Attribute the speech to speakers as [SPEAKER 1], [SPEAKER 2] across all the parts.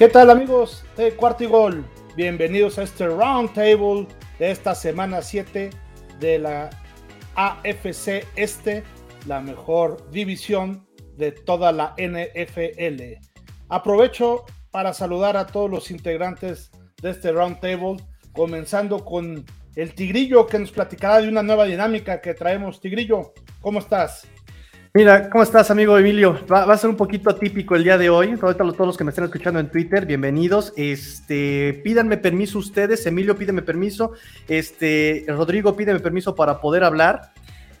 [SPEAKER 1] ¿Qué tal amigos de Cuarto y Gol? Bienvenidos a este round table de esta semana 7 de la AFC Este, la mejor división de toda la NFL. Aprovecho para saludar a todos los integrantes de este round table, comenzando con el Tigrillo que nos platicará de una nueva dinámica que traemos. Tigrillo, ¿cómo estás?
[SPEAKER 2] Mira, ¿cómo estás, amigo Emilio? Va, a ser un poquito atípico el día de hoy. Ahorita todos los que me estén escuchando en Twitter, bienvenidos. Este, pídanme permiso ustedes. Emilio, pídeme permiso. Este, Rodrigo, pídeme permiso para poder hablar.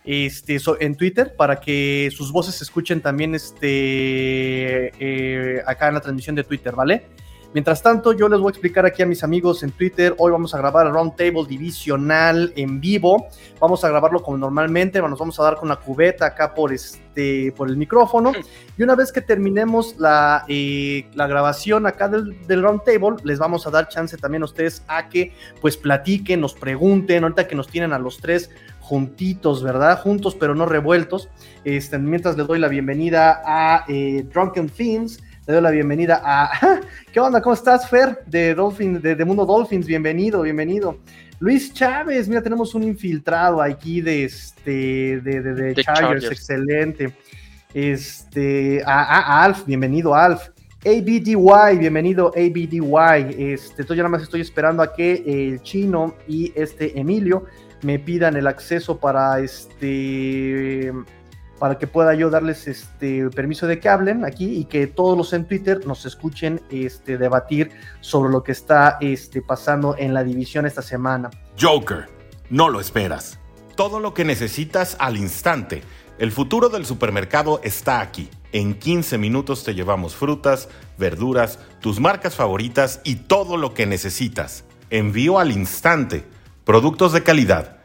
[SPEAKER 2] Este, en Twitter para que sus voces se escuchen también este, eh, acá en la transmisión de Twitter, ¿vale? Mientras tanto, yo les voy a explicar aquí a mis amigos en Twitter. Hoy vamos a grabar el Roundtable Divisional en vivo. Vamos a grabarlo como normalmente. Nos vamos a dar con la cubeta acá por este, por el micrófono. Y una vez que terminemos la, eh, la grabación acá del, del Roundtable, les vamos a dar chance también a ustedes a que pues platiquen, nos pregunten. Ahorita que nos tienen a los tres juntitos, ¿verdad? Juntos pero no revueltos. Este, mientras les doy la bienvenida a eh, Drunken Themes le doy la bienvenida a. ¿Qué onda? ¿Cómo estás, Fer? De, Dolphin, de, Mundo Dolphins. Bienvenido, bienvenido. Luis Chávez, mira, tenemos un infiltrado aquí de este de, de, Chargers, excelente. Este, a, Alf, bienvenido, Alf. ABDY, bienvenido ABDY. Este, yo nada más estoy esperando a que el chino y este Emilio me pidan el acceso para este para que pueda yo darles este permiso de que hablen aquí y que todos los en Twitter nos escuchen este, debatir sobre lo que está este, pasando en la división esta semana.
[SPEAKER 3] Joker, no lo esperas. Todo lo que necesitas al instante. El futuro del supermercado está aquí. En 15 minutos te llevamos frutas, verduras, tus marcas favoritas y todo lo que necesitas. Envío al instante. Productos de calidad,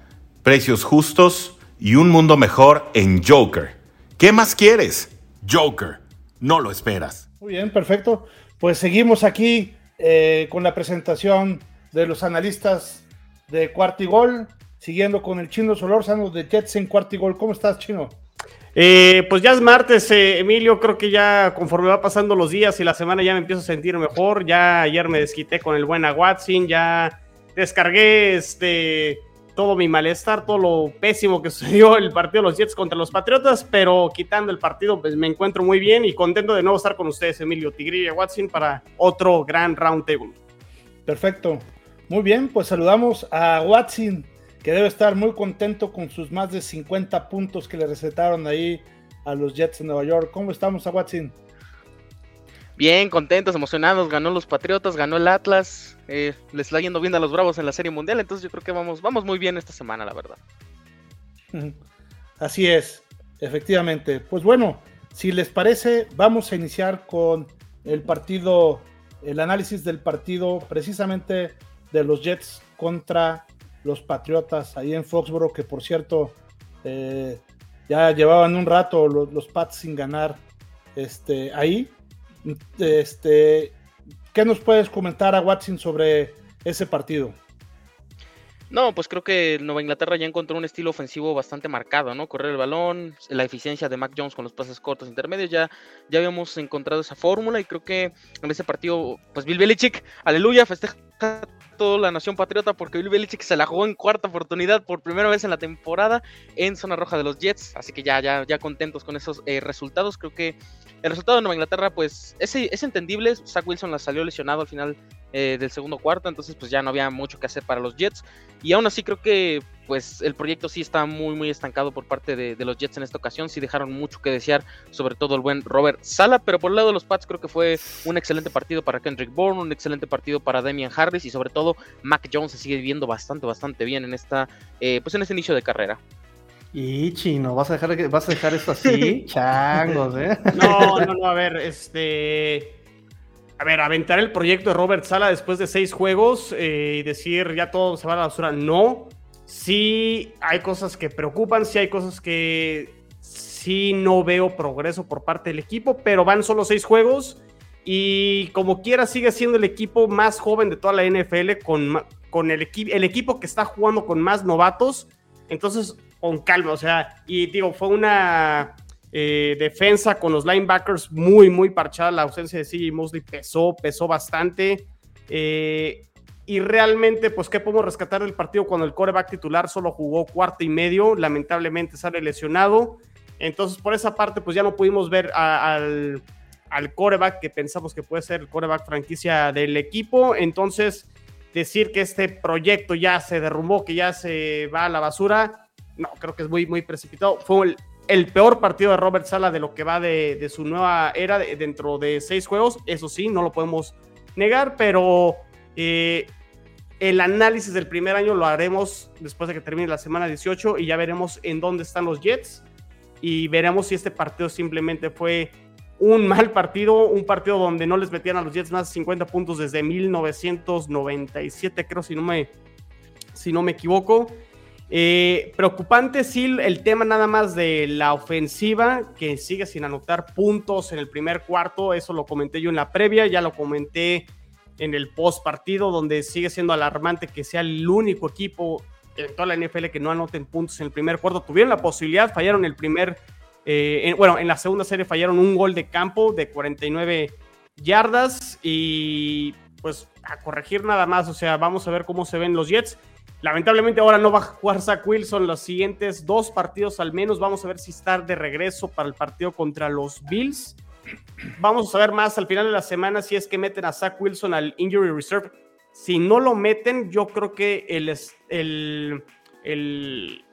[SPEAKER 3] precios justos y un mundo mejor en Joker. ¿Qué más quieres? Joker, no lo esperas.
[SPEAKER 1] Muy bien, perfecto. Pues seguimos aquí eh, con la presentación de los analistas de Cuartigol, siguiendo con el chino Solórzano de Jets en Cuartigol. ¿Cómo estás, chino?
[SPEAKER 4] Eh, pues ya es martes, eh, Emilio. Creo que ya conforme va pasando los días y la semana ya me empiezo a sentir mejor. Ya ayer me desquité con el buen Watson, ya descargué este todo mi malestar, todo lo pésimo que sucedió el partido de los Jets contra los Patriotas, pero quitando el partido, pues me encuentro muy bien y contento de nuevo estar con ustedes, Emilio Tigre y Watson, para otro gran round table.
[SPEAKER 1] Perfecto. Muy bien, pues saludamos a Watson, que debe estar muy contento con sus más de 50 puntos que le recetaron ahí a los Jets de Nueva York. ¿Cómo estamos a Watson?
[SPEAKER 5] Bien, contentos, emocionados, ganó los Patriotas, ganó el Atlas, eh, les está yendo bien a los Bravos en la Serie Mundial, entonces yo creo que vamos, vamos muy bien esta semana, la verdad.
[SPEAKER 1] Así es, efectivamente. Pues bueno, si les parece, vamos a iniciar con el partido, el análisis del partido precisamente de los Jets contra los Patriotas ahí en Foxborough, que por cierto eh, ya llevaban un rato los, los Pats sin ganar este, ahí. Este, ¿Qué nos puedes comentar a Watson sobre ese partido?
[SPEAKER 5] No, pues creo que Nueva Inglaterra ya encontró un estilo ofensivo bastante marcado, ¿no? Correr el balón, la eficiencia de Mac Jones con los pases cortos intermedios, ya, ya habíamos encontrado esa fórmula y creo que en ese partido, pues Bill Belichick, aleluya, festeja toda la nación patriota porque Bill Belichick se la jugó en cuarta oportunidad por primera vez en la temporada en zona roja de los Jets, así que ya, ya, ya contentos con esos eh, resultados, creo que el resultado de Nueva Inglaterra, pues es, es entendible. Zach Wilson la salió lesionado al final eh, del segundo cuarto, entonces pues ya no había mucho que hacer para los Jets. Y aún así creo que pues el proyecto sí está muy muy estancado por parte de, los Jets en esta ocasión. Sí dejaron mucho que desear, sobre todo el buen Robert Sala, pero por el lado de los Pats creo que fue un excelente partido para Kendrick Bourne, un excelente partido para Damian Harris y sobre todo Mac Jones se sigue viendo bastante bastante bien en esta eh, pues en este inicio de carrera.
[SPEAKER 2] Y chino, ¿vas a dejar, vas a dejar esto así? Changos, ¿eh?
[SPEAKER 4] No, no, no, a ver, este. A ver, aventar el proyecto de Robert Sala después de seis juegos eh, y decir ya todo se va a la basura. No. Sí hay cosas que preocupan, sí hay cosas que sí no veo progreso por parte del equipo, pero van solo seis juegos y como quiera sigue siendo el equipo más joven de toda la NFL con, con el, el equipo que está jugando con más novatos. Entonces, con calma, o sea, y digo, fue una Eh, defensa con los linebackers muy, muy parchada. La ausencia de CJ Mosley pesó, pesó bastante. Eh, y realmente, pues, ¿qué podemos rescatar del partido cuando el coreback titular solo jugó cuarto y medio? Lamentablemente sale lesionado. Entonces, por esa parte, pues ya no pudimos ver al, al coreback que pensamos que puede ser el coreback franquicia del equipo. Entonces, decir que este proyecto ya se derrumbó, que ya se va a la basura, no, creo que es muy, muy precipitado. Fue el, peor partido de Robert Sala de lo que va de, su nueva era dentro de seis juegos. Eso sí, no lo podemos negar, pero eh, el análisis del primer año lo haremos después de que termine la semana 18 y ya veremos en dónde están los Jets y veremos si este partido simplemente fue un mal partido, un partido donde no les metían a los Jets más de 50 puntos desde 1997, creo, si no me, si no me equivoco. Eh, preocupante sí el tema nada más de la ofensiva, que sigue sin anotar puntos en el primer cuarto, eso lo comenté yo en la previa, ya lo comenté en el post partido, donde sigue siendo alarmante que sea el único equipo en toda la NFL que no anoten puntos en el primer cuarto. Tuvieron la posibilidad, fallaron el primer, eh, bueno, en la segunda serie fallaron un gol de campo de 49 yardas y pues a corregir nada más, o sea, vamos a ver cómo se ven los Jets. Lamentablemente ahora no va a jugar Zach Wilson los siguientes dos partidos al menos. Vamos a ver si está de regreso para el partido contra los Bills. Vamos a ver más al final de la semana si es que meten a Zach Wilson al Injury Reserve. Si no lo meten, yo creo que el, el, el,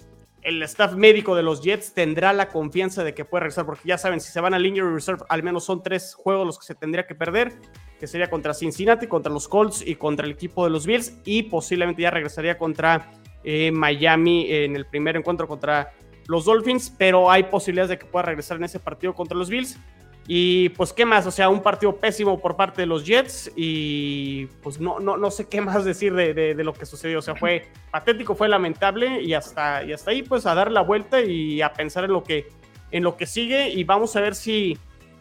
[SPEAKER 4] el staff médico de los Jets tendrá la confianza de que puede regresar, porque ya saben, si se van al Injury Reserve, al menos son tres juegos los que se tendría que perder, que sería contra Cincinnati, contra los Colts y contra el equipo de los Bills, y posiblemente ya regresaría contra eh, Miami en el primer encuentro contra los Dolphins, pero hay posibilidades de que pueda regresar en ese partido contra los Bills. Y pues, ¿qué más? O sea, un partido pésimo por parte de los Jets y pues no, no, no sé qué más decir de, lo que sucedió. O sea, fue patético, fue lamentable y hasta, y hasta ahí pues a dar la vuelta y a pensar en lo que, en lo que sigue y vamos a ver si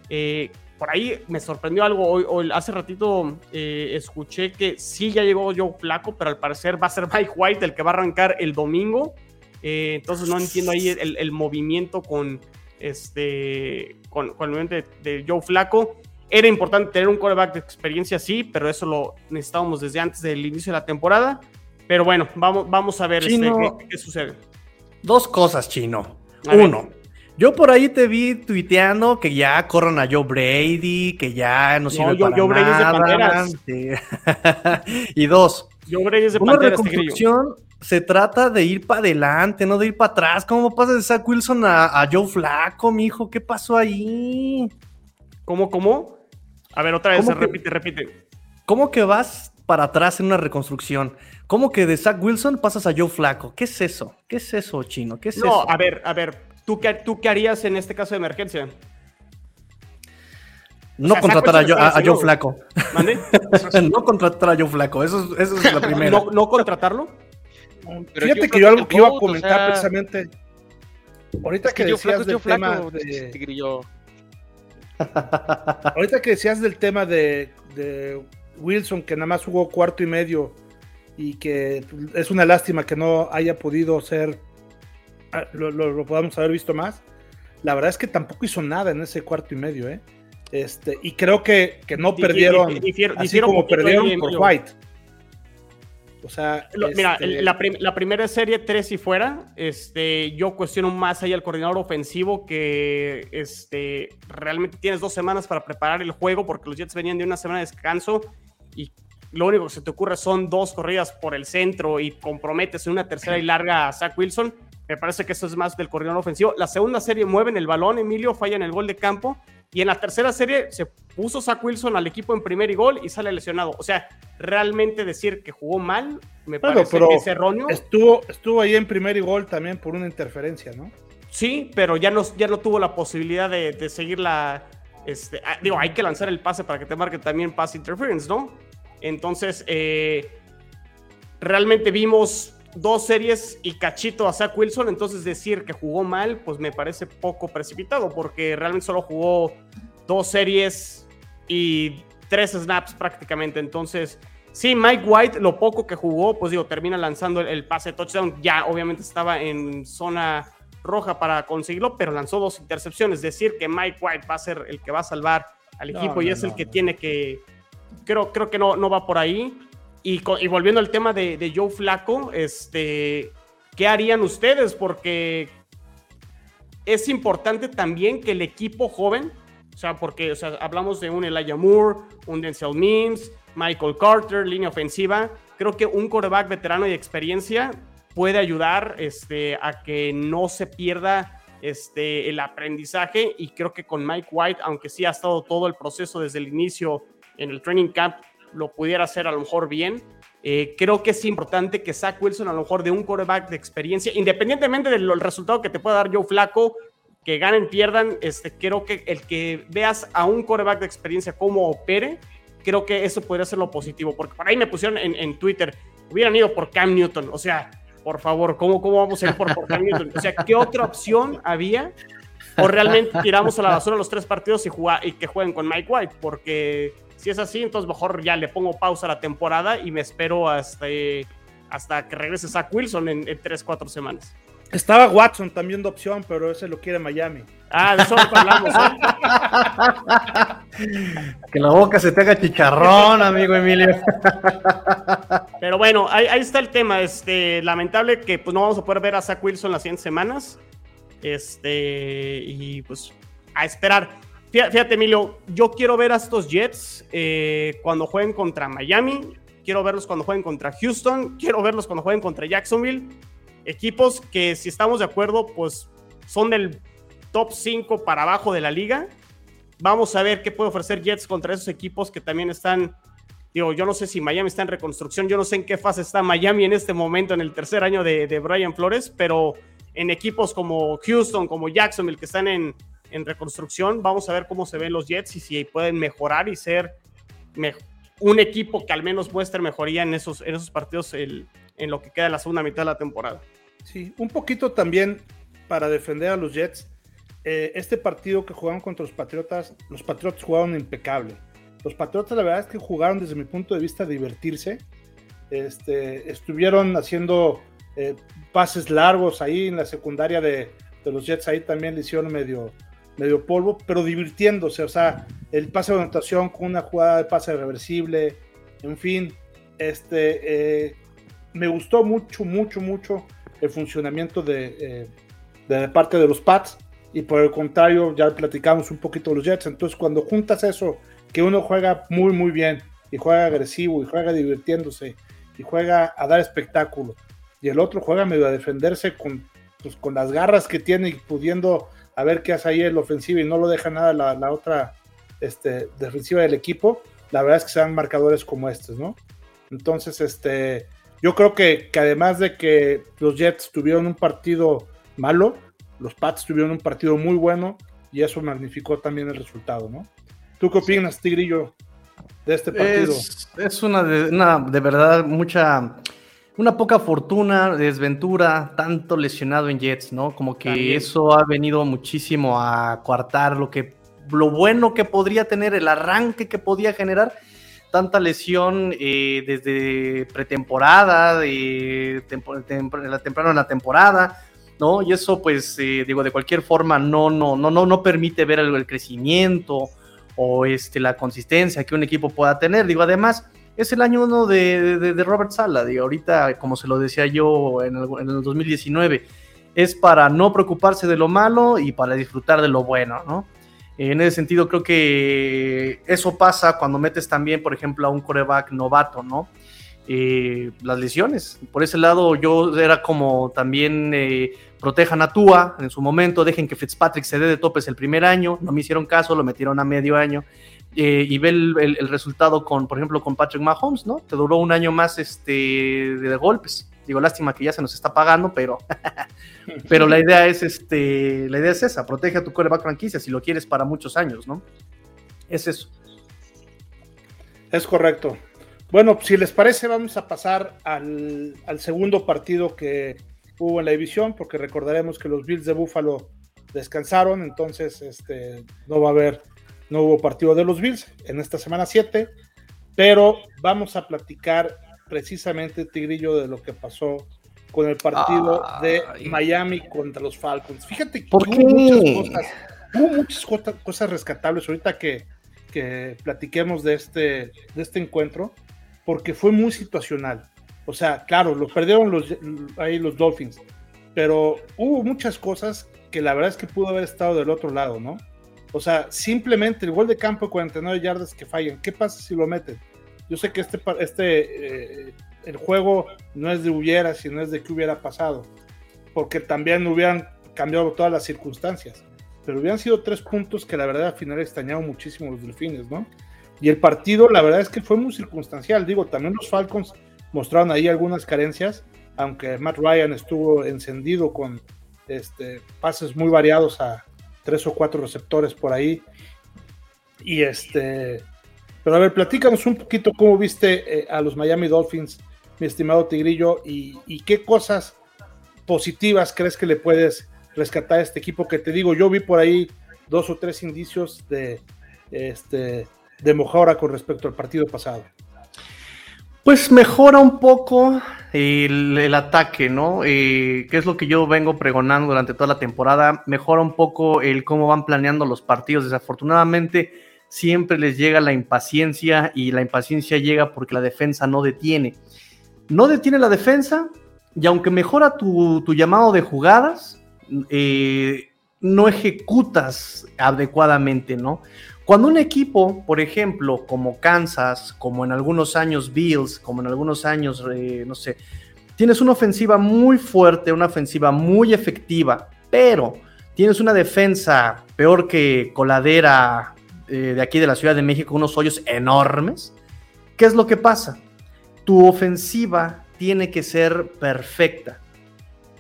[SPEAKER 4] eh, por ahí me sorprendió algo. Hoy, hace ratito eh, escuché que sí ya llegó Joe Flaco, pero al parecer va a ser Mike White el que va a arrancar el domingo. Eh, entonces no entiendo ahí el movimiento con este, con, el momento de, Joe Flaco. Era importante tener un quarterback de experiencia, sí, pero eso lo necesitábamos desde antes del inicio de la temporada. Pero bueno, vamos, vamos a ver este, qué, sucede.
[SPEAKER 2] Dos cosas, Chino. Uno, yo por ahí te vi tuiteando que ya corran a Joe Brady, que ya no sirve no, Joe Brady es de Panteras. y dos,
[SPEAKER 4] Joe Brady es de una
[SPEAKER 2] Panteras, reconstrucción se trata de ir para adelante, no de ir para atrás. ¿Cómo pasa de Zach Wilson a, Joe Flaco, mijo? ¿Qué pasó ahí?
[SPEAKER 4] ¿Cómo, cómo? A ver, otra vez, repite, repite.
[SPEAKER 2] ¿Cómo que vas para atrás en una reconstrucción? ¿Cómo que de Zach Wilson pasas a Joe Flaco? ¿Qué es eso? ¿Qué es eso, chino? ¿Qué es
[SPEAKER 4] no,
[SPEAKER 2] eso?
[SPEAKER 4] a ver, a ver, ¿tú qué, ¿tú qué harías en este caso de emergencia?
[SPEAKER 2] No contratar a, Joe Flaco. no contratar a Joe Flaco, eso, eso es la primera.
[SPEAKER 4] ¿No contratarlo?
[SPEAKER 1] Fíjate que yo algo que iba a comentar precisamente. Ahorita que, decías del tema de... Ahorita que decías del tema de, Wilson, que nada más jugó cuarto y medio y que es una lástima que no haya podido ser, ah, lo, podamos haber visto más. La verdad es que tampoco hizo nada en ese cuarto y medio, ¿eh? Este, y creo que, que no perdieron, así como perdieron por White. O sea,
[SPEAKER 4] mira, este la, primera serie 3 y fuera, este, yo cuestiono más ahí al coordinador ofensivo que este, realmente tienes dos semanas para preparar el juego porque los Jets venían de una semana de descanso y lo único que se te ocurre son dos corridas por el centro y comprometes en una tercera y larga a Zach Wilson. Me parece que eso es más del coordinador ofensivo. La segunda serie mueven el balón, Emilio falla en el gol de campo y en la tercera serie se puso Zach Wilson al equipo en primer y gol y sale lesionado. O sea, realmente decir que jugó mal, me parece que es erróneo.
[SPEAKER 1] Estuvo, estuvo ahí en primer y gol también por una interferencia, ¿no?
[SPEAKER 4] Sí, pero ya no, ya no tuvo la posibilidad de, seguir la. Este, ah, digo, hay que lanzar el pase para que te marque también pass interference, ¿no? Entonces, eh, realmente vimos dos series y cachito a Zach Wilson, entonces decir que jugó mal, pues me parece poco precipitado, porque realmente solo jugó dos series y tres snaps prácticamente. Entonces, sí, Mike White, lo poco que jugó, pues digo, termina lanzando el, pase touchdown. Ya obviamente estaba en zona roja para conseguirlo, pero lanzó dos intercepciones. Decir que Mike White va a ser el que va a salvar al equipo y es el que tiene que. Creo, creo que no, no va por ahí. Y, y volviendo al tema de, Joe Flaco, este, ¿qué harían ustedes? Porque es importante también que el equipo joven, o sea, porque o sea, hablamos de un Elijah Moore, un Denzel Mims, Michael Carter, línea ofensiva. Creo que un coreback veterano y experiencia puede ayudar este, a que no se pierda este, el aprendizaje y creo que con Mike White, aunque sí ha estado todo el proceso desde el inicio en el training camp, lo pudiera hacer a lo mejor bien. Eh, creo que es importante que Zach Wilson, a lo mejor de un quarterback de experiencia, independientemente del resultado que te pueda dar Joe Flaco, que ganen, pierdan, este, creo que el que veas a un quarterback de experiencia cómo opere, creo que eso podría ser lo positivo, porque por ahí me pusieron en, en Twitter, hubieran ido por Cam Newton, o sea, por favor, ¿cómo, cómo vamos a ir por, Cam Newton? O sea, ¿qué otra opción había? O realmente tiramos a la basura los tres partidos y, y que jueguen con Mike White, porque si es así, entonces mejor ya le pongo pausa a la temporada y me espero hasta, hasta que regrese Zach Wilson en, en 3, 4 semanas.
[SPEAKER 1] Estaba Watson también de opción, pero ese lo quiere Miami.
[SPEAKER 4] Ah, de eso hablamos.
[SPEAKER 2] ¿eh? que la boca se te haga chicharrón, amigo Emilio.
[SPEAKER 4] Pero bueno, ahí, ahí, está el tema. Este, lamentable que pues, no vamos a poder ver a Zach Wilson las 100 semanas. Este, y pues a esperar. Fíjate, Emilio, yo quiero ver a estos Jets eh, cuando jueguen contra Miami. Quiero verlos cuando jueguen contra Houston. Quiero verlos cuando jueguen contra Jacksonville equipos que si estamos de acuerdo, pues son del top 5 para abajo de la liga. Vamos a ver qué puede ofrecer Jets contra esos equipos que también están, digo, yo no sé si Miami está en reconstrucción, yo no sé en qué fase está Miami en este momento, en el tercer año de, de Brian Flores, pero en equipos como Houston, como Jacksonville, que están en, en, reconstrucción, vamos a ver cómo se ven los Jets y si pueden mejorar y ser un equipo que al menos muestre mejoría en esos, partidos en lo que queda de la segunda mitad de la temporada.
[SPEAKER 1] Sí, un poquito también para defender a los Jets. Eh, este partido que jugaron contra los Patriotas, los Patriotas jugaron impecable. Los Patriotas la verdad es que jugaron desde mi punto de vista divertirse. Este, estuvieron haciendo eh, pases largos ahí en la secundaria de, de, los Jets, ahí también le hicieron medio, medio polvo, pero divirtiéndose. O sea, el pase de anotación con una jugada de pase reversible, en fin, este, eh, me gustó mucho, mucho, mucho el funcionamiento de, eh, de parte de los Pats y por el contrario ya platicamos un poquito de los Jets, entonces cuando juntas eso, que uno juega muy muy bien y juega agresivo y juega divirtiéndose y juega a dar espectáculo y el otro juega medio a defenderse con, pues, con las garras que tiene y pudiendo a ver qué hace ahí el ofensivo y no lo deja nada la, otra este, defensiva del equipo, la verdad es que sean marcadores como estos, ¿no? Entonces, este, yo creo que, que, además de que los Jets tuvieron un partido malo, los Pats tuvieron un partido muy bueno y eso magnificó también el resultado, ¿no? ¿Tú qué opinas, Tigrillo, de este partido?
[SPEAKER 2] Es, es una, de verdad, mucha, una poca fortuna, desventura, tanto lesionado en Jets, ¿no? Como que también. eso ha venido muchísimo a coartar lo que, lo bueno que podría tener, el arranque que podía generar tanta lesión eh, desde pretemporada, la temprano en la temporada, ¿no? Y eso, pues, eh, digo, de cualquier forma no, no, no, no, no permite ver el, el, crecimiento o este, la consistencia que un equipo pueda tener. Digo, además, es el año uno de, Robert Sala, digo, ahorita, como se lo decía yo en el, en el 2019, es para no preocuparse de lo malo y para disfrutar de lo bueno, ¿no? En ese sentido, creo que eso pasa cuando metes también, por ejemplo, a un coreback novato, ¿no? Eh, las lesiones. Por ese lado, yo era como también eh, protejan a Tua en su momento, dejen que Fitzpatrick se dé de topes el primer año, no me hicieron caso, lo metieron a medio año. Eh, y ve el, resultado con, por ejemplo, con Patrick Mahomes, ¿no? Te duró un año más este, de, de golpes. Digo, lástima que ya se nos está pagando, pero, pero la idea es este, la idea es esa, protege a tu coreback franquicia si lo quieres para muchos años, ¿no? Es eso.
[SPEAKER 1] Es correcto. Bueno, si les parece, vamos a pasar al, al, segundo partido que hubo en la división, porque recordaremos que los Bills de Buffalo descansaron, entonces este, no va a haber, no hubo partido de los Bills en esta semana 7, pero vamos a platicar precisamente, Tigrillo, de lo que pasó con el partido de Miami contra los Falcons. Fíjate que
[SPEAKER 2] ¿Por
[SPEAKER 1] hubo
[SPEAKER 2] qué?
[SPEAKER 1] muchas cosas, hubo muchas cosas, cosas rescatables ahorita que, que platiquemos de este, de este encuentro, porque fue muy situacional. O sea, claro, lo perdieron los, ahí los Dolphins, pero hubo muchas cosas que la verdad es que pudo haber estado del otro lado, ¿no? O sea, simplemente el gol de campo de 49 yardas que fallan, ¿qué pasa si lo meten? Yo sé que este, este eh, el juego no es de hubiera, sino es de qué hubiera pasado, porque también hubieran cambiado todas las circunstancias, pero hubieran sido tres puntos que la verdad al final extrañaron muchísimo los delfines, ¿no? Y el partido, la verdad es que fue muy circunstancial, digo, también los Falcons mostraron ahí algunas carencias, aunque Matt Ryan estuvo encendido con este, pases muy variados a tres o cuatro receptores por ahí. Y este, pero a ver, platícanos un poquito cómo viste eh, a los Miami Dolphins, mi estimado Tigrillo, y, y qué cosas positivas crees que le puedes rescatar a este equipo que te digo, yo vi por ahí dos o tres indicios de, este, de mejora con respecto al partido pasado.
[SPEAKER 2] Pues mejora un poco el, ataque, ¿no? Eh, que es lo que yo vengo pregonando durante toda la temporada. Mejora un poco el cómo van planeando los partidos. Desafortunadamente, siempre les llega la impaciencia y la impaciencia llega porque la defensa no detiene. No detiene la defensa y aunque mejora tu, tu llamado de jugadas, eh, no ejecutas adecuadamente, ¿no? Cuando un equipo, por ejemplo, como Kansas, como en algunos años Bills, como en algunos años, eh, no sé, tienes una ofensiva muy fuerte, una ofensiva muy efectiva, pero tienes una defensa peor que coladera eh, de aquí de la Ciudad de México, unos hoyos enormes, ¿qué es lo que pasa? Tu ofensiva tiene que ser perfecta.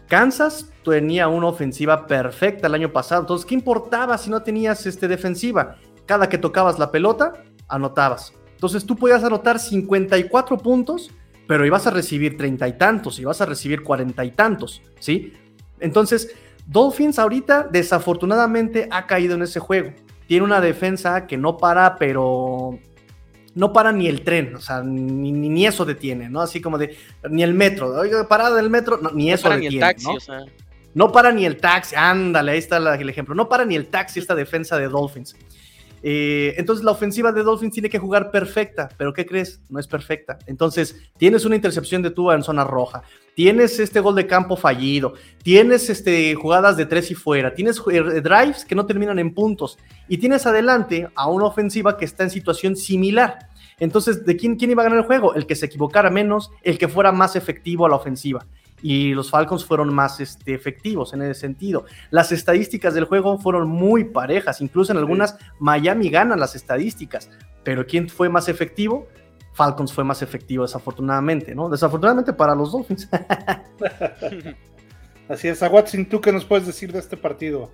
[SPEAKER 2] Kansas tenía una ofensiva perfecta el año pasado, entonces, ¿qué importaba si no tenías este, defensiva? Cada que tocabas la pelota, anotabas. Entonces tú podías anotar 54 puntos, pero ibas a recibir treinta y tantos, ibas a recibir cuarenta y tantos, ¿sí? Entonces, Dolphins ahorita desafortunadamente ha caído en ese juego. Tiene una defensa que no para, pero no para ni el tren, o sea, ni, ni, eso detiene, ¿no? Así como de, ni el metro, oiga, parada del metro, no, ni eso
[SPEAKER 5] para
[SPEAKER 2] detiene,
[SPEAKER 5] ni el taxi,
[SPEAKER 2] ¿no?
[SPEAKER 5] o sea.
[SPEAKER 2] No para ni el taxi, ándale, ahí está el ejemplo. No para ni el taxi esta defensa de Dolphins. Eh, entonces la ofensiva de Dolphins tiene que jugar perfecta, pero ¿qué crees? No es perfecta. Entonces tienes una intercepción de Tua en zona roja, tienes este gol de campo fallido, tienes este, jugadas de tres y fuera, tienes eh, drives que no terminan en puntos y tienes adelante a una ofensiva que está en situación similar. Entonces, ¿de quién, quién iba a ganar el juego? El que se equivocara menos, el que fuera más efectivo a la ofensiva y los Falcons fueron más este, efectivos en ese sentido. Las estadísticas del juego fueron muy parejas, incluso en algunas Miami gana las estadísticas, pero ¿quién fue más efectivo? Falcons fue más efectivo, desafortunadamente, ¿no? Desafortunadamente para los Dolphins.
[SPEAKER 1] Así es, Watson, ¿tú qué nos puedes decir de este partido?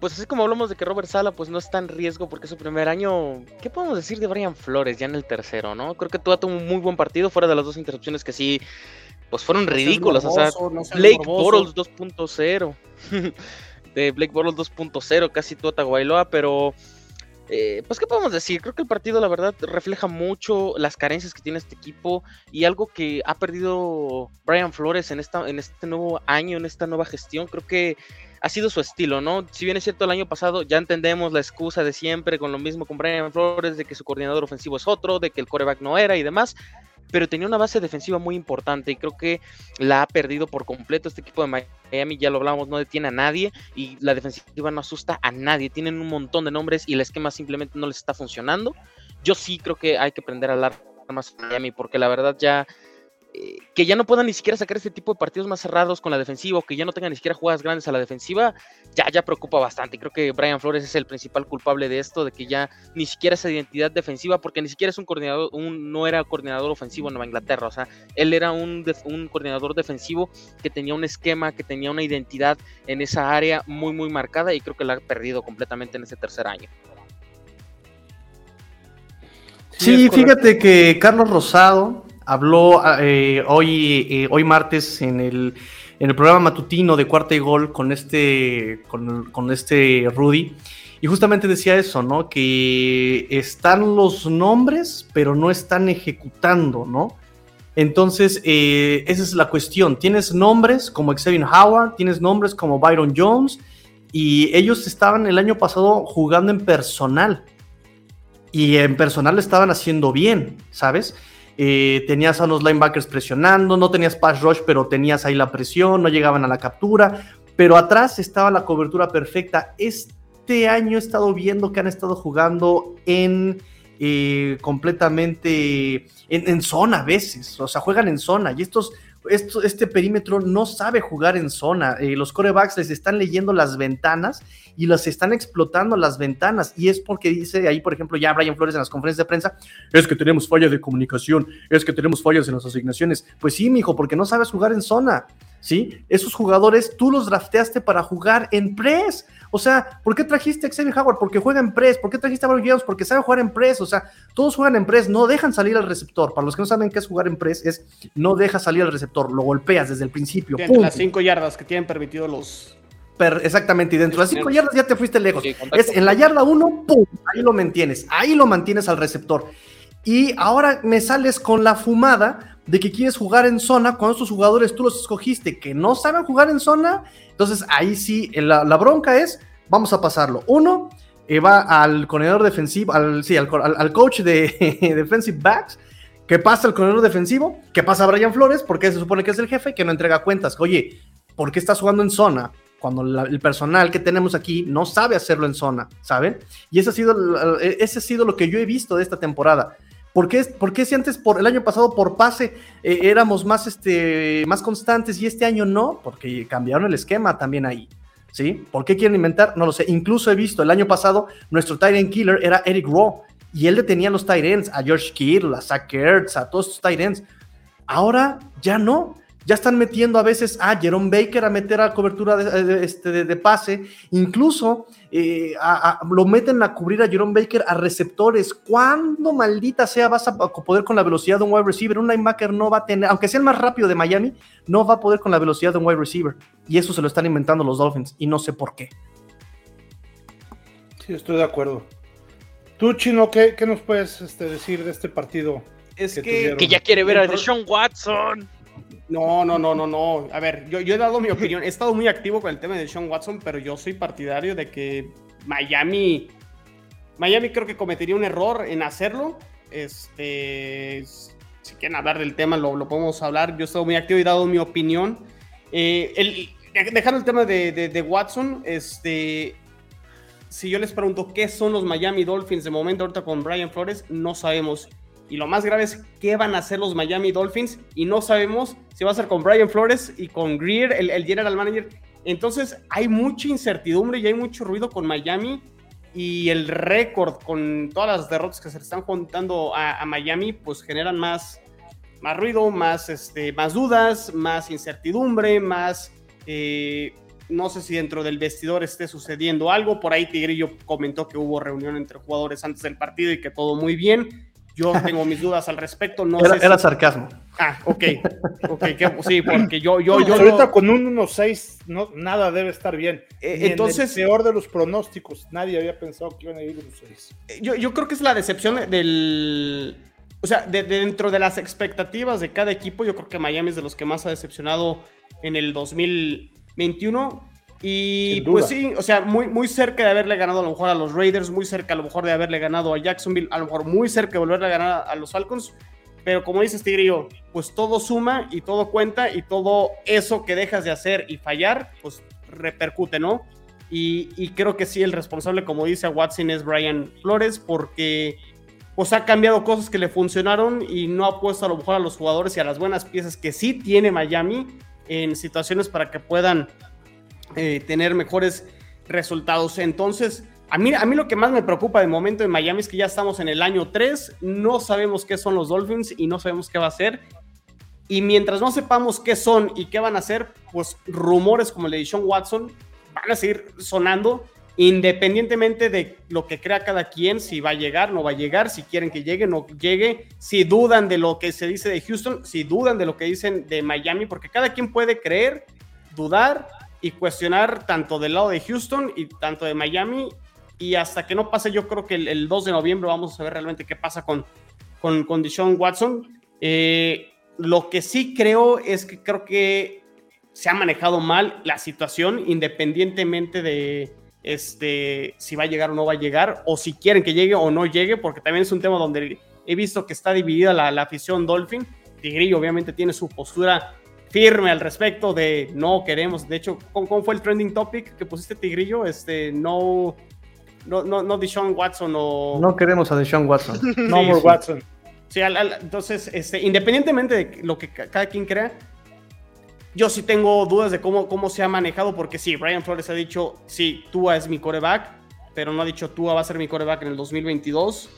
[SPEAKER 5] Pues así como hablamos de que Robert Sala pues no está en riesgo porque es su primer año, ¿qué podemos decir de Brian Flores ya en el tercero, no? Creo que tuvo un muy buen partido fuera de las dos interrupciones que sí pues fueron ridículas, o sea, Blake Bortles 2.0 de Blake Bortles 2.0, casi Tua Tagovailoa, pero eh, pues qué podemos decir, creo que el partido la verdad refleja mucho las carencias que tiene este equipo y algo que ha perdido Brian Flores en esta en este nuevo año, en esta nueva gestión, creo que ha sido su estilo, ¿no? Si bien es cierto el año pasado ya entendemos la excusa de siempre con lo mismo con Brian Flores de que su coordinador ofensivo es otro, de que el coreback no era y demás, pero tenía una base defensiva muy importante y creo que la ha perdido por completo este equipo de Miami, ya lo hablamos, no detiene a nadie y la defensiva no asusta a nadie, tienen un montón de nombres y el esquema simplemente no les está funcionando. Yo sí creo que hay que prender alarmas a Miami porque la verdad ya eh, que ya no puedan ni siquiera sacar este tipo de partidos más cerrados con la defensiva o que ya no tengan ni siquiera jugadas grandes a la defensiva, ya, ya preocupa bastante. Creo que Brian Flores es el principal culpable de esto, de que ya ni siquiera esa identidad defensiva, porque ni siquiera es un coordinador, un, no era coordinador ofensivo en Nueva Inglaterra, o sea, él era un, un coordinador defensivo que tenía un esquema, que tenía una identidad en esa área muy, muy marcada y creo que la ha perdido completamente en ese tercer año.
[SPEAKER 2] Sí, fíjate que Carlos Rosado habló eh, hoy, eh, hoy martes en el, en el, programa matutino de Cuarta y Gol con este, con, este Rudy. Y justamente decía eso, ¿no? Que están los nombres, pero no están ejecutando, ¿no? Entonces, eh, esa es la cuestión. Tienes nombres como Xavier Howard, tienes nombres como Byron Jones, y ellos estaban el año pasado jugando en personal. Y en personal estaban haciendo bien, ¿sabes? Eh, tenías a los linebackers presionando, no tenías pass rush, pero tenías ahí la presión, no llegaban a la captura, pero atrás estaba la cobertura perfecta. Este año he estado viendo que han estado jugando en eh, completamente en, zona a veces, o sea, juegan en zona. Y estos, este perímetro no sabe jugar en zona. Eh, los corebacks les están leyendo las ventanas y las están explotando las ventanas. Y es porque dice ahí, por ejemplo, ya Brian Flores en las conferencias de prensa, es que tenemos fallas de comunicación, es que tenemos fallas en las asignaciones. Pues sí, mijo, porque no sabes jugar en zona. ¿Sí? Esos jugadores tú los drafteaste para jugar en press. O sea, ¿por qué trajiste a Xavier Howard? Porque juega en press. ¿Por qué trajiste a Brian Jones? Porque sabe jugar en press. O sea, todos juegan en press, no dejan salir al receptor. Para los que no saben qué es jugar en press, es no dejas salir al receptor, lo golpeas desde el principio.
[SPEAKER 4] las cinco yardas que tienen permitido los.
[SPEAKER 2] exactamente, y dentro de las cinco yardas ya te fuiste lejos. es en la yarda uno, ¡pum! Ahí lo mantienes, ahí lo mantienes al receptor. Y ahora me sales con la fumada de que quieres jugar en zona cuando estos jugadores tú los escogiste que no saben jugar en zona. Entonces ahí sí, la, la bronca es Vamos a pasarlo. Uno, eh, va al corredor defensivo, al, sí, al, coach de defensive backs, que pasa el corredor defensivo, que pasa a Brian Flores, porque se supone que es el jefe, que no entrega cuentas. Oye, ¿por qué estás jugando en zona? Cuando el personal que tenemos aquí no sabe hacerlo en zona, ¿saben? Y ese ha sido, ese ha sido lo que yo he visto de esta temporada. ¿Por qué, si antes, por el año pasado, por pase, eh, éramos más, este, más constantes y este año no? Porque cambiaron el esquema también ahí. ¿sí? ¿Por qué quieren inventar? No lo sé. Incluso he visto el año pasado, nuestro tight killer era Eric Rowe y él detenía los tight ends, a George Kittle, a Zach Ertz, a todos estos ends. Ahora ya no. Ya están metiendo a veces a Jerome Baker a meter a cobertura de, este, de, pase. Incluso eh, lo meten a cubrir a Jerome Baker a receptores. ¿Cuándo maldita sea vas a poder con la velocidad de un wide receiver? Un linebacker no va a tener, aunque sea el más rápido de Miami, no va a poder con la velocidad de un wide receiver. Y eso se lo están inventando los Dolphins y no sé por qué.
[SPEAKER 1] Sí, estoy de acuerdo. Tú, Chino, ¿qué, nos puedes este, decir de este partido?
[SPEAKER 5] Es que, que, ya quiere ver a Deshaun Watson.
[SPEAKER 4] No, no, no, no, no. A ver, yo, yo he dado mi opinión. He estado muy activo con el tema de Sean Watson, pero yo soy partidario de que Miami. Miami creo que cometería un error en hacerlo. Este. Si quieren hablar del tema, lo, podemos hablar. Yo he estado muy activo y he dado mi opinión. Eh, el, dejando el tema de, de, Watson, este. Si yo les pregunto qué son los Miami Dolphins de momento ahorita con Brian Flores, no sabemos. Y lo más grave es qué van a hacer los Miami Dolphins y no sabemos si va a ser con Brian Flores y con Greer, el, general manager. Entonces hay mucha incertidumbre y hay mucho ruido con Miami y el récord con todas las derrotas que se le están juntando a, Miami pues generan más, más ruido, más, este, más dudas, más incertidumbre, más... Eh, no sé si dentro del vestidor esté sucediendo algo. Por ahí Tigrillo comentó que hubo reunión entre jugadores antes del partido y que todo muy bien. Yo tengo mis dudas al respecto. No
[SPEAKER 2] era, era sarcasmo.
[SPEAKER 4] Ah, ok. sí, porque yo. yo, yo
[SPEAKER 1] ahorita con un 1-6 no, nada debe estar bien. Eh, entonces. En el peor de los pronósticos, nadie había pensado que iban a ir 1-6.
[SPEAKER 4] Eh, yo, yo creo que es la decepción del. O sea, dentro de las expectativas de cada equipo, yo creo que Miami es de los que más ha decepcionado en el 2021. Y pues sí, o sea, muy, muy cerca de haberle ganado a lo mejor a los Raiders, muy cerca a lo mejor de haberle ganado a Jacksonville, a lo mejor muy cerca de volverle a ganar a los Falcons. Pero como dices, Tigrillo, pues todo suma y todo cuenta y todo eso que dejas de hacer y fallar, pues repercute, ¿no? Y, creo que sí, el responsable, como dice Watson, es Brian Flores, porque pues ha cambiado cosas que le funcionaron y no ha puesto a lo mejor a los jugadores y a las buenas piezas que sí tiene Miami en situaciones para que puedan eh, tener mejores resultados. Entonces, a mí, a mí lo que más me preocupa de momento en Miami es que ya estamos en el año 3, no sabemos qué son los Dolphins y no sabemos qué va a ser. Y mientras no sepamos qué son y qué van a hacer, pues rumores como el de Sean Watson van a seguir sonando independientemente de lo que crea cada quien, si va a llegar, no va a llegar, si quieren que llegue, no llegue, si dudan de lo que se dice de Houston, si dudan de lo que dicen de Miami, porque cada quien puede creer, dudar y cuestionar tanto del lado de Houston y tanto de Miami. Y hasta que no pase, yo creo que el, 2 de noviembre vamos a ver realmente qué pasa con, con, con Watson. Eh, Lo que sí creo es que creo que se ha manejado mal la situación, independientemente de este, si va a llegar o no va a llegar, o si quieren que llegue o no llegue, porque también es un tema donde he visto que está dividida la, la afición Dolphin. Tigrillo obviamente tiene su postura firme al respecto de no queremos. De hecho, ¿cómo, fue el trending topic que pusiste Tigrillo? Este, no, no, no, no Deshaun Watson o...
[SPEAKER 2] No queremos a Deshaun Watson.
[SPEAKER 1] no more Watson.
[SPEAKER 4] Sí, entonces, este, independientemente de lo que cada quien crea, yo sí tengo dudas de cómo, cómo se ha manejado, porque sí, Brian Flores ha dicho, sí, Tua es mi coreback, pero no ha dicho Tua va a ser mi coreback en el 2022.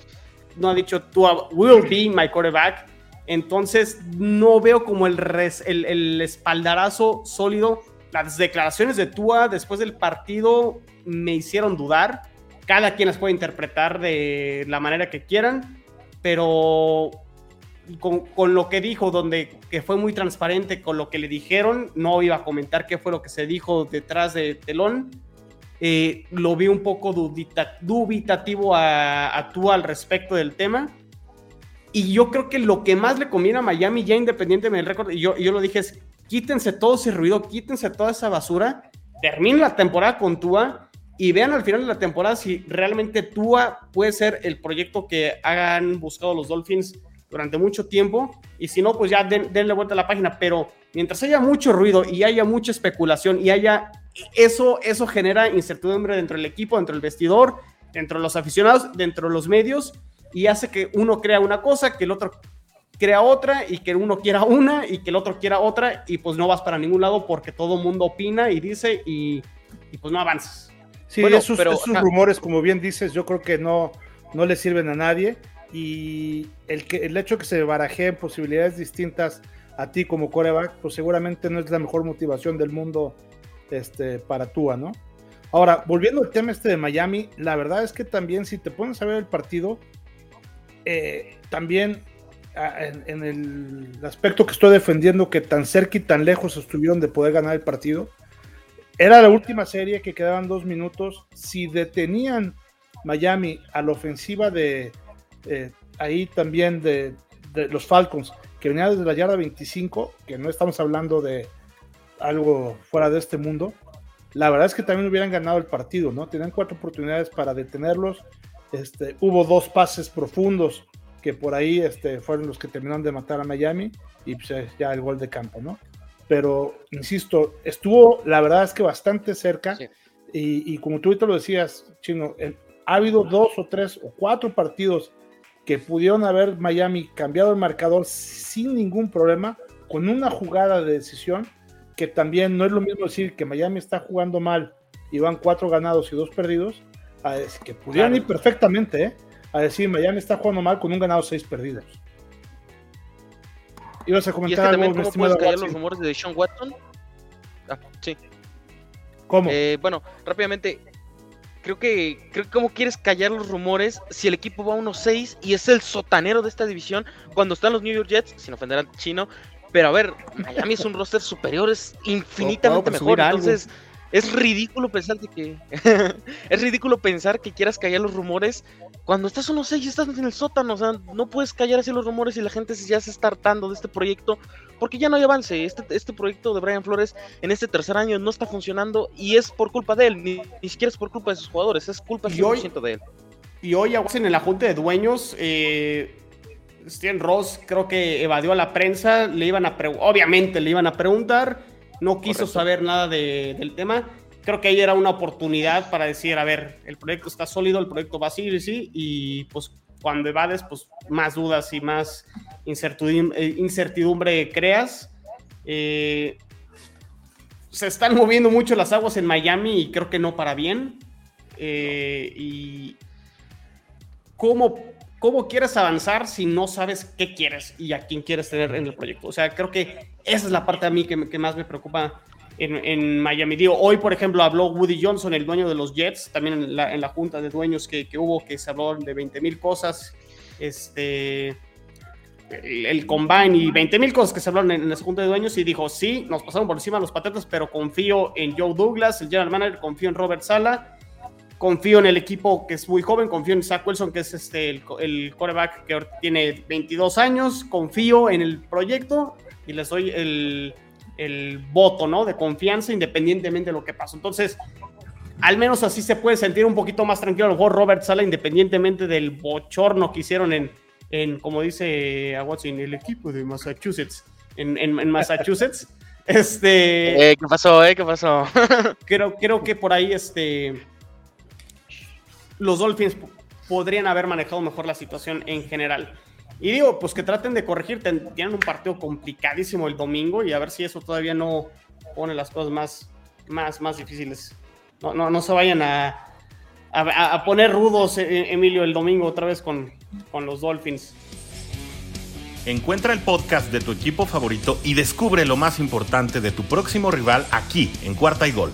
[SPEAKER 4] No ha dicho Tua will be my coreback. Entonces, no veo como el, el, el espaldarazo sólido. Las declaraciones de Tua después del partido me hicieron dudar. Cada quien las puede interpretar de la manera que quieran pero con, lo que dijo, donde que fue muy transparente con lo que le dijeron, no iba a comentar qué fue lo que se dijo detrás de telón. Eh, lo vi un poco dubitativo a, a Tua al respecto del tema. Y yo creo que lo que más le conviene a Miami, ya independientemente del récord, y yo, yo lo dije, es quítense todo ese ruido, quítense toda esa basura, terminen la temporada con Tua y vean al final de la temporada si realmente Tua puede ser el proyecto que hagan buscado los Dolphins durante mucho tiempo y si no, pues ya denle vuelta a la página, pero mientras haya mucho ruido y haya mucha especulación y haya eso, eso genera incertidumbre dentro del equipo, dentro del vestidor, dentro de los aficionados, dentro de los medios y hace que uno crea una cosa, que el otro crea otra y que uno quiera una y que el otro quiera otra y pues no vas para ningún lado porque todo el mundo opina y dice y, y pues no avanzas.
[SPEAKER 1] Sí, esos, pero, rumores, como bien dices, yo creo que no, no le sirven a nadie. Y el, que, el hecho que se barajeen posibilidades distintas a ti como coreback, pues seguramente no es la mejor motivación del mundo este, para Tua, ¿no? Ahora, volviendo al tema este de Miami, la verdad es que también si te pones a ver el partido, eh, también en, en, el aspecto que estoy defendiendo, que tan cerca y tan lejos estuvieron de poder ganar el partido, era la última serie que quedaban dos minutos. Si detenían Miami a la ofensiva de eh, ahí también de, los Falcons, que venía desde la yarda 25, que no estamos hablando de algo fuera de este mundo, la verdad es que también hubieran ganado el partido, ¿no? Tenían cuatro oportunidades para detenerlos. Este, hubo dos pases profundos que por ahí este, fueron los que terminaron de matar a Miami y pues, ya el gol de campo, ¿no? pero insisto, estuvo la verdad es que bastante cerca y, como tú ahorita lo decías, Chino, ha habido dos o tres o cuatro partidos que pudieron haber Miami cambiado el marcador sin ningún problema, con una jugada de decisión, que también no es lo mismo decir que Miami está jugando mal y van cuatro ganados y dos perdidos, a que pudieran ir perfectamente, ¿eh? a decir Miami está jugando mal con un ganado seis perdidos.
[SPEAKER 5] ¿Ibas a comentar y es que también, ¿Cómo puedes callar los rumores de Sean Watson? Ah, sí.
[SPEAKER 1] ¿Cómo?
[SPEAKER 5] Eh, bueno, rápidamente, creo que, creo cómo quieres callar los rumores si el equipo va 1-6 y es el sotanero de esta división cuando están los New York Jets, sin ofender al chino. Pero a ver, Miami es un roster superior, es infinitamente mejor. Entonces, es ridículo pensar que. es ridículo pensar que quieras callar los rumores cuando estás uno y estás en el sótano. O sea, no puedes callar así los rumores y la gente ya se está hartando de este proyecto. Porque ya no hay avance. Este, este proyecto de Brian Flores en este tercer año no está funcionando. Y es por culpa de él. Ni, siquiera es por culpa de sus jugadores. Es culpa 100% de él.
[SPEAKER 4] Y hoy en la junta de dueños. Eh, Steven Ross creo que evadió a la prensa. Le iban a obviamente le iban a preguntar no quiso saber nada del tema. Creo que ahí era una oportunidad para decir, a ver, el proyecto está sólido, el proyecto va a seguir, sí, y pues cuando evades, pues más dudas y más incertidumbre, eh, incertidumbre creas. Eh, se están moviendo mucho las aguas en Miami y creo que no para bien. Eh, y cómo ¿cómo quieres avanzar si no sabes qué quieres y a quién quieres tener en el proyecto? O sea, creo que esa es la parte a mí que, más me preocupa en, Miami. Digo, hoy, por ejemplo, habló Woody Johnson, el dueño de los Jets, también en la, junta de dueños que, hubo, que se habló de 20 mil cosas, este, el, combine y 20 mil cosas que se hablaron en, la junta de dueños y dijo, sí, nos pasaron por encima los patetas, pero confío en Joe Douglas, el general manager, confío en Robert Sala confío en el equipo que es muy joven, confío en Zach Wilson, que es este, el, el quarterback que tiene 22 años, confío en el proyecto y les doy el, el voto, ¿no? De confianza independientemente de lo que pase. Entonces, al menos así se puede sentir un poquito más tranquilo el juego Robert Sala, independientemente del bochorno que hicieron en, en como dice a Watson, el equipo de Massachusetts, en, en, Massachusetts. Este.
[SPEAKER 5] Eh, ¿Qué pasó, eh? ¿Qué pasó?
[SPEAKER 4] creo, creo que por ahí, este. Los Dolphins podrían haber manejado mejor la situación en general. Y digo, pues que traten de corregir. Tienen un partido complicadísimo el domingo y a ver si eso todavía no pone las cosas más, más, más difíciles. No, no, no se vayan a, a, poner rudos, eh, Emilio, el domingo otra vez con, con los Dolphins.
[SPEAKER 3] Encuentra el podcast de tu equipo favorito y descubre lo más importante de tu próximo rival aquí, en Cuarta y Gol.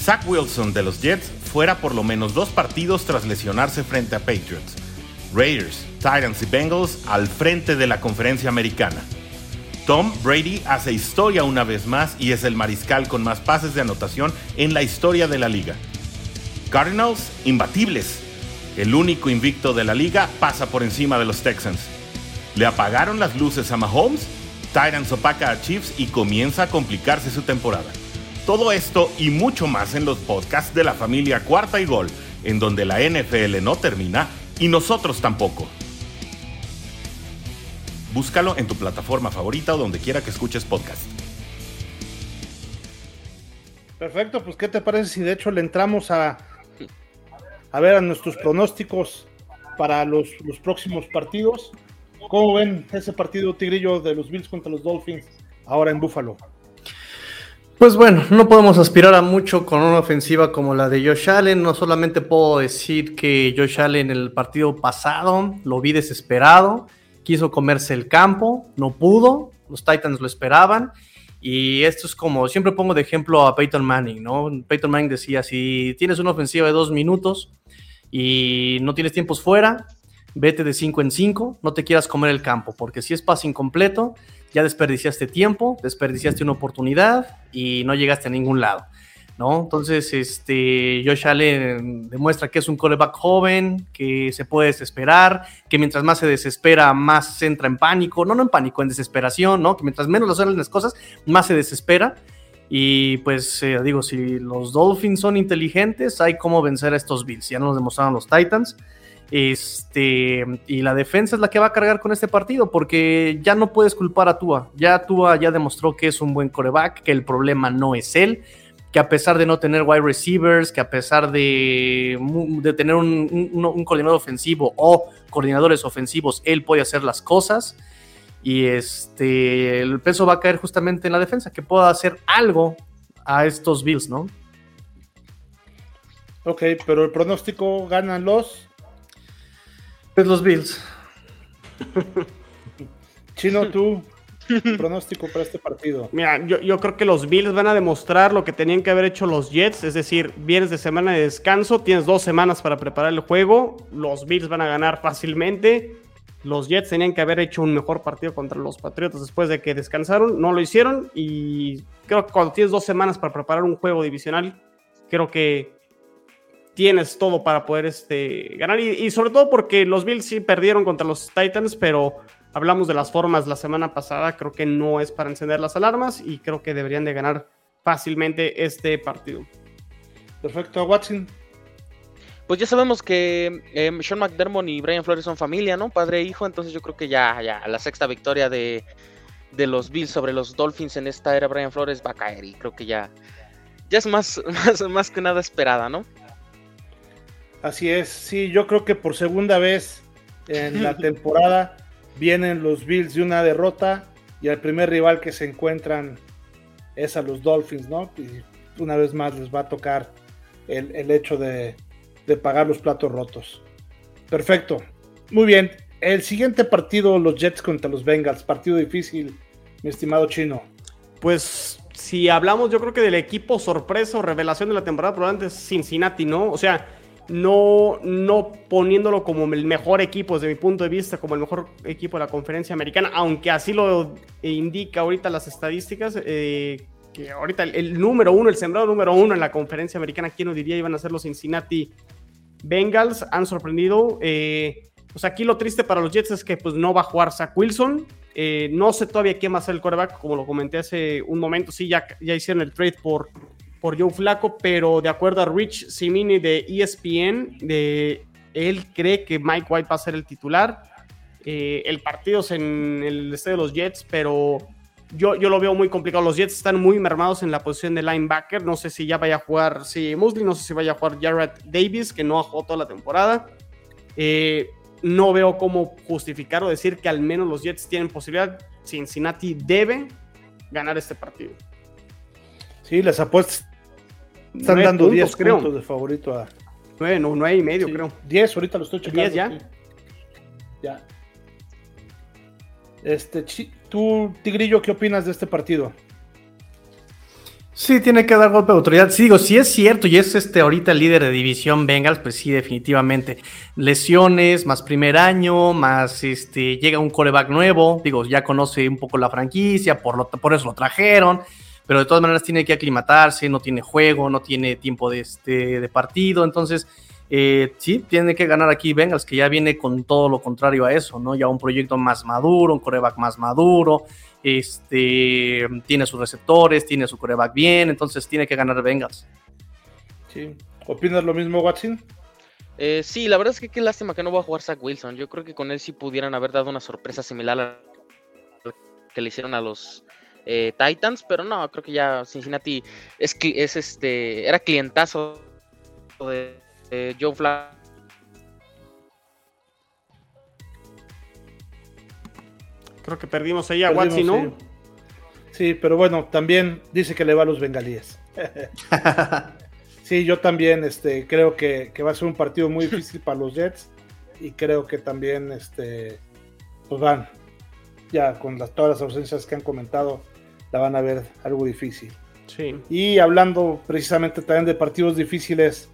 [SPEAKER 3] Zach Wilson de los Jets fuera por lo menos dos partidos tras lesionarse frente a Patriots. Raiders, Titans y Bengals al frente de la conferencia americana. Tom Brady hace historia una vez más y es el mariscal con más pases de anotación en la historia de la liga. Cardinals, imbatibles. El único invicto de la liga pasa por encima de los Texans. Le apagaron las luces a Mahomes, Titans opaca a Chiefs y comienza a complicarse su temporada. Todo esto y mucho más en los podcasts de la familia Cuarta y Gol, en donde la NFL no termina y nosotros tampoco. Búscalo en tu plataforma favorita o donde quiera que escuches podcast.
[SPEAKER 1] Perfecto, pues ¿qué te parece si de hecho le entramos a, a ver a nuestros pronósticos para los, los próximos partidos? ¿Cómo ven ese partido tigrillo de los Bills contra los Dolphins ahora en Buffalo?
[SPEAKER 2] Pues bueno, no podemos aspirar a mucho con una ofensiva como la de Josh Allen. No solamente puedo decir que Josh Allen en el partido pasado lo vi desesperado quiso comerse el campo, no pudo, los Titans lo esperaban. Y esto es como, siempre pongo de ejemplo a Peyton Manning, ¿no? Peyton Manning decía, si tienes una ofensiva de dos minutos y no tienes tiempos fuera, vete de 5 en 5, no te quieras comer el campo, porque si es pase incompleto, ya desperdiciaste tiempo, desperdiciaste una oportunidad y no llegaste a ningún lado. ¿no? Entonces, este, Josh Allen demuestra que es un coreback joven, que se puede desesperar, que mientras más se desespera, más se entra en pánico, no, no en pánico, en desesperación, ¿no? Que mientras menos le salen las cosas, más se desespera. Y pues eh, digo, si los Dolphins son inteligentes, hay cómo vencer a estos Bills. Ya nos demostraron los Titans. Este, y la defensa es la que va a cargar con este partido, porque ya no puedes culpar a Tua. Ya Tua ya demostró que es un buen coreback, que el problema no es él que a pesar de no tener wide receivers, que a pesar de, de tener un, coordinador ofensivo o coordinadores ofensivos, él puede hacer las cosas. Y este, el peso va a caer justamente en la defensa, que pueda hacer algo a estos Bills, ¿no?
[SPEAKER 1] Ok, pero el pronóstico ganan los.
[SPEAKER 2] Pues los Bills.
[SPEAKER 1] Chino, tú. pronóstico para este partido?
[SPEAKER 4] Mira, yo, creo que los Bills van a demostrar lo que tenían que haber hecho los Jets, es decir, vienes de semana de descanso, tienes dos semanas para preparar el juego, los Bills van a ganar fácilmente. Los Jets tenían que haber hecho un mejor partido contra los Patriotas después de que descansaron, no lo hicieron y creo que cuando tienes dos semanas para preparar un juego divisional, creo que tienes todo para poder este, ganar y, y sobre todo porque los Bills sí perdieron contra los Titans, pero Hablamos de las formas la semana pasada, creo que no es para encender las alarmas y creo que deberían de ganar fácilmente este partido.
[SPEAKER 1] Perfecto, Watson.
[SPEAKER 5] Pues ya sabemos que eh, Sean McDermott y Brian Flores son familia, ¿no? Padre e hijo, entonces yo creo que ya, ya la sexta victoria de, de los Bills sobre los Dolphins en esta era Brian Flores va a caer y creo que ya, ya es más, más, más que nada esperada, ¿no?
[SPEAKER 1] Así es, sí, yo creo que por segunda vez en la temporada vienen los Bills de una derrota y el primer rival que se encuentran es a los Dolphins, ¿no? Y una vez más les va a tocar el, hecho de, pagar los platos rotos. Perfecto. Muy bien. El siguiente partido, los Jets contra los Bengals. Partido difícil, mi estimado chino.
[SPEAKER 4] Pues si hablamos, yo creo que del equipo sorpresa o revelación de la temporada, probablemente es Cincinnati, ¿no? O sea, no, no poniéndolo como el mejor equipo desde mi punto de vista, como el mejor equipo de la conferencia americana, aunque así lo indica ahorita las estadísticas, eh, que ahorita el, número uno, el sembrado número uno en la conferencia americana, ¿quién no diría iban a ser los Cincinnati Bengals? Han sorprendido. Eh, pues aquí lo triste para los Jets es que pues no va a jugar Zach Wilson. Eh, no sé todavía quién va a ser el quarterback, como lo comenté hace un momento. Sí, ya, ya hicieron el trade por, por Joe Flaco, pero de acuerdo a Rich Simini de ESPN, de, él cree que Mike White va a ser el titular. Eh, el partido es en el estadio de los Jets, pero yo, yo lo veo muy complicado. Los Jets están muy mermados en la posición de linebacker. No sé si ya vaya a jugar si Musley, no sé si vaya a jugar Jared Davis, que no ha jugado toda la temporada. Eh, no veo cómo justificar o decir que al menos los Jets tienen posibilidad. Cincinnati debe ganar este partido.
[SPEAKER 1] Sí, las apuestas están dando 10 puntos de favorito a.
[SPEAKER 4] 9, no, 9 y medio, creo.
[SPEAKER 1] 10, ahorita lo estoy checando.
[SPEAKER 4] 10 ya.
[SPEAKER 1] Ya. Este, tú, Tigrillo, ¿qué opinas de este partido?
[SPEAKER 2] Sí, tiene que dar golpe de autoridad. Sí, digo, si es cierto y es este ahorita el líder de división Bengals, pues sí, definitivamente. Lesiones, más primer año, más este, llega un coreback nuevo, digo, ya conoce un poco la franquicia, por, lo, por eso lo trajeron, pero de todas maneras tiene que aclimatarse, no tiene juego, no tiene tiempo de, este, de partido, entonces eh, sí, tiene que ganar aquí Bengals, que ya viene con todo lo contrario a eso, ¿no? Ya un proyecto más maduro, un coreback más maduro, este, tiene sus receptores, tiene su coreback bien, entonces tiene que ganar Bengals.
[SPEAKER 1] Sí. ¿Opinas lo mismo, Watson?
[SPEAKER 5] Eh, sí, la verdad es que qué lástima que no va a jugar Zach Wilson. Yo creo que con él sí pudieran haber dado una sorpresa similar a la que le hicieron a los eh, Titans, pero no, creo que ya Cincinnati es, es este, era clientazo de Joe Flacco.
[SPEAKER 4] Creo que perdimos ahí a Watsi, ¿no?
[SPEAKER 1] Sí. pero bueno, también dice que le va a los bengalíes. sí, yo también este, creo que, va a ser un partido muy difícil para los Jets y creo que también este, pues van, ya con las, todas las ausencias que han comentado, la van a ver algo difícil.
[SPEAKER 4] Sí.
[SPEAKER 1] Y hablando precisamente también de partidos difíciles,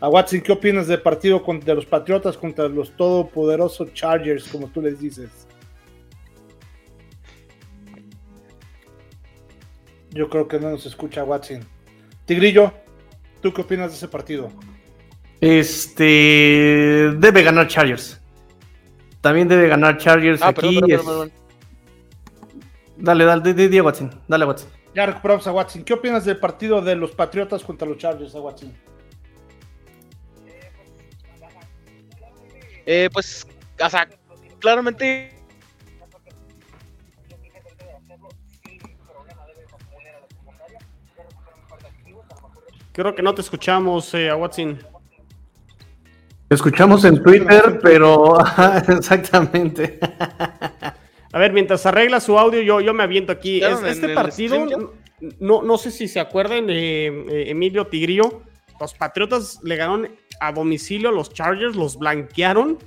[SPEAKER 1] a Watson, ¿qué opinas del partido de los Patriotas contra los todopoderosos Chargers, como tú les dices? Yo creo que no nos escucha Watson. Tigrillo, ¿tú qué opinas de ese partido?
[SPEAKER 2] Este debe ganar Chargers. También debe ganar Chargers ah, aquí. Dale, dale, dale, Watson. Dale, Watson.
[SPEAKER 1] Ya recuperamos a Watson. ¿Qué opinas del partido de los Patriotas contra los Chargers, a Watson?
[SPEAKER 5] Eh, pues, o sea, claramente.
[SPEAKER 4] Creo que no te escuchamos, eh, a Watson.
[SPEAKER 2] Te escuchamos en Twitter, pero exactamente.
[SPEAKER 4] A ver, mientras arregla su audio, yo, yo me aviento aquí. este partido, no, no sé si se acuerdan, eh, eh, Emilio Tigrillo, los Patriotas le ganaron a domicilio a los Chargers, los blanquearon.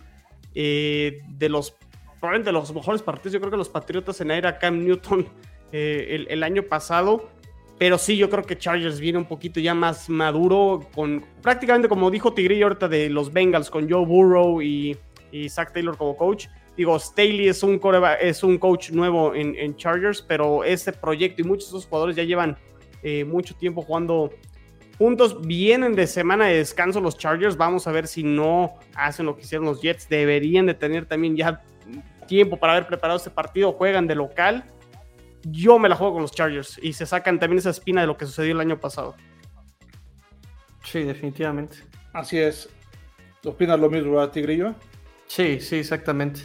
[SPEAKER 4] Eh, de los probablemente de los mejores partidos, yo creo que los Patriotas en era Cam Newton eh, el, año pasado. Pero sí, yo creo que Chargers viene un poquito ya más maduro, con prácticamente como dijo Tigrillo ahorita de los Bengals, con Joe Burrow y, y Zach Taylor como coach. Digo, Staley es un, es un coach nuevo en, Chargers, pero este proyecto y muchos de esos jugadores ya llevan eh, mucho tiempo jugando puntos. Vienen de semana de descanso los Chargers. Vamos a ver si no hacen lo que hicieron los Jets. Deberían de tener también ya tiempo para haber preparado este partido. Juegan de local. Yo me la juego con los Chargers y se sacan también esa espina de lo que sucedió el año pasado.
[SPEAKER 2] Sí, definitivamente.
[SPEAKER 1] Así es. ¿Opinas lo mismo, ¿verdad, Tigrillo?
[SPEAKER 2] Sí, sí, exactamente.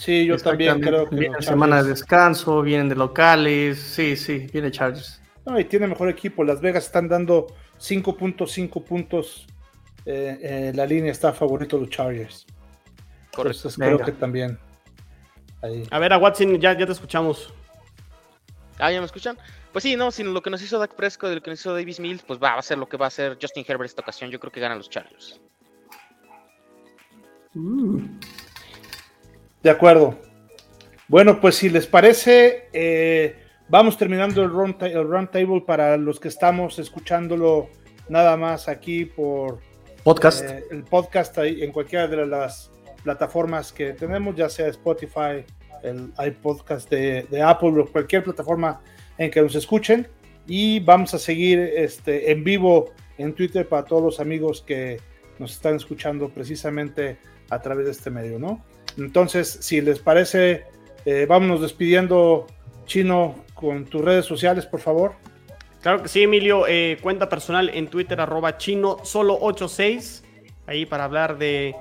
[SPEAKER 1] Sí, yo también creo que.
[SPEAKER 2] Viene semana de descanso, vienen de locales. Sí, sí, viene Chargers.
[SPEAKER 1] No, y tiene mejor equipo. Las Vegas están dando 5.5 puntos. Eh, eh, la línea está favorito de los Chargers. Correcto. creo que también.
[SPEAKER 4] A ver, a Watson, ya, ya te escuchamos.
[SPEAKER 5] Ah, ¿ya me escuchan? Pues sí, no, sin lo que nos hizo Dak Prescott y lo que nos hizo Davis Mills, pues va, a ser lo que va a hacer Justin Herbert esta ocasión. Yo creo que ganan los Chargers.
[SPEAKER 1] De acuerdo. Bueno, pues si les parece, eh, Vamos terminando el round, table para los que estamos escuchándolo nada más aquí por
[SPEAKER 2] podcast.
[SPEAKER 1] Eh, el podcast ahí, en cualquiera de las plataformas que tenemos, ya sea Spotify, el iPodcast de, de Apple o cualquier plataforma en que nos escuchen. y vamos a seguir este, en vivo en Twitter para todos los amigos que nos están escuchando precisamente a través de este medio, ¿no? Entonces, si les parece, eh, vámonos despidiendo, Chino, con tus redes sociales, por favor.
[SPEAKER 4] Claro que sí, Emilio. Eh, cuenta personal en Twitter, arroba chino solo 86. Ahí para hablar de,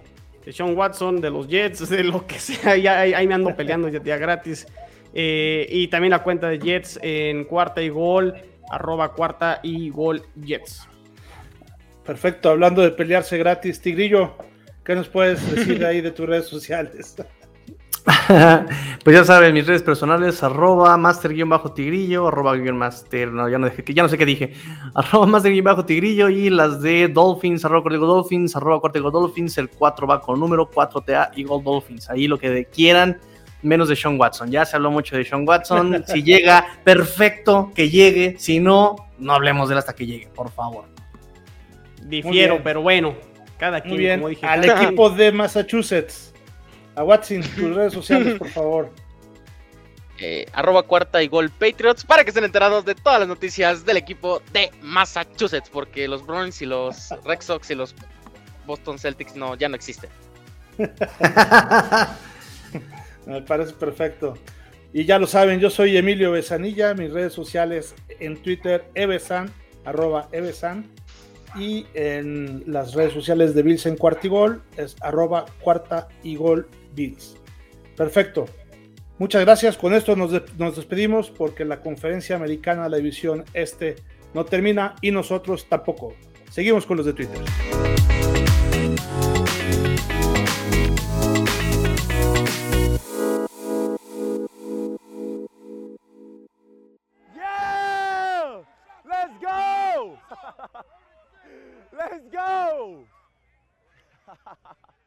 [SPEAKER 4] Sean Watson, de los Jets, de lo que sea. Ya, ahí, me ando peleando ya, gratis. Eh, y también la cuenta de Jets en cuarta y gol, arroba cuarta y gol Jets.
[SPEAKER 1] Perfecto, hablando de pelearse gratis, Tigrillo, ¿qué nos puedes decir ahí de tus redes sociales?
[SPEAKER 2] pues ya saben, mis redes personales, arroba master-tigrillo, arroba master, no, ya no, ya no sé qué dije, arroba master-tigrillo y las de Dolphins, arroba Cortigo Dolphins, arroba Cortigo Dolphins, el 4 va con número 4TA y Gold Dolphins, ahí lo que quieran, menos de Sean Watson, ya se habló mucho de Sean Watson, si llega, perfecto, que llegue, si no, no hablemos de él hasta que llegue, por favor.
[SPEAKER 4] Difiero, pero bueno, cada quien,
[SPEAKER 1] bien. como dije. Al equipo de Massachusetts. A Watson, tus redes sociales, por favor.
[SPEAKER 5] Eh, arroba cuarta y gol Patriots para que estén enterados de todas las noticias del equipo de Massachusetts, porque los Bruins y los Red Sox y los Boston Celtics no, ya no existen.
[SPEAKER 1] Me parece perfecto. Y ya lo saben, yo soy Emilio Besanilla, mis redes sociales en Twitter, evesan, arroba evesan, y en las redes sociales de Bills en Cuartigol es arroba cuarta y gol Bills. Perfecto. Muchas gracias. Con esto nos, nos despedimos porque la conferencia americana de la división este no termina y nosotros tampoco. Seguimos con los de Twitter. Let's go!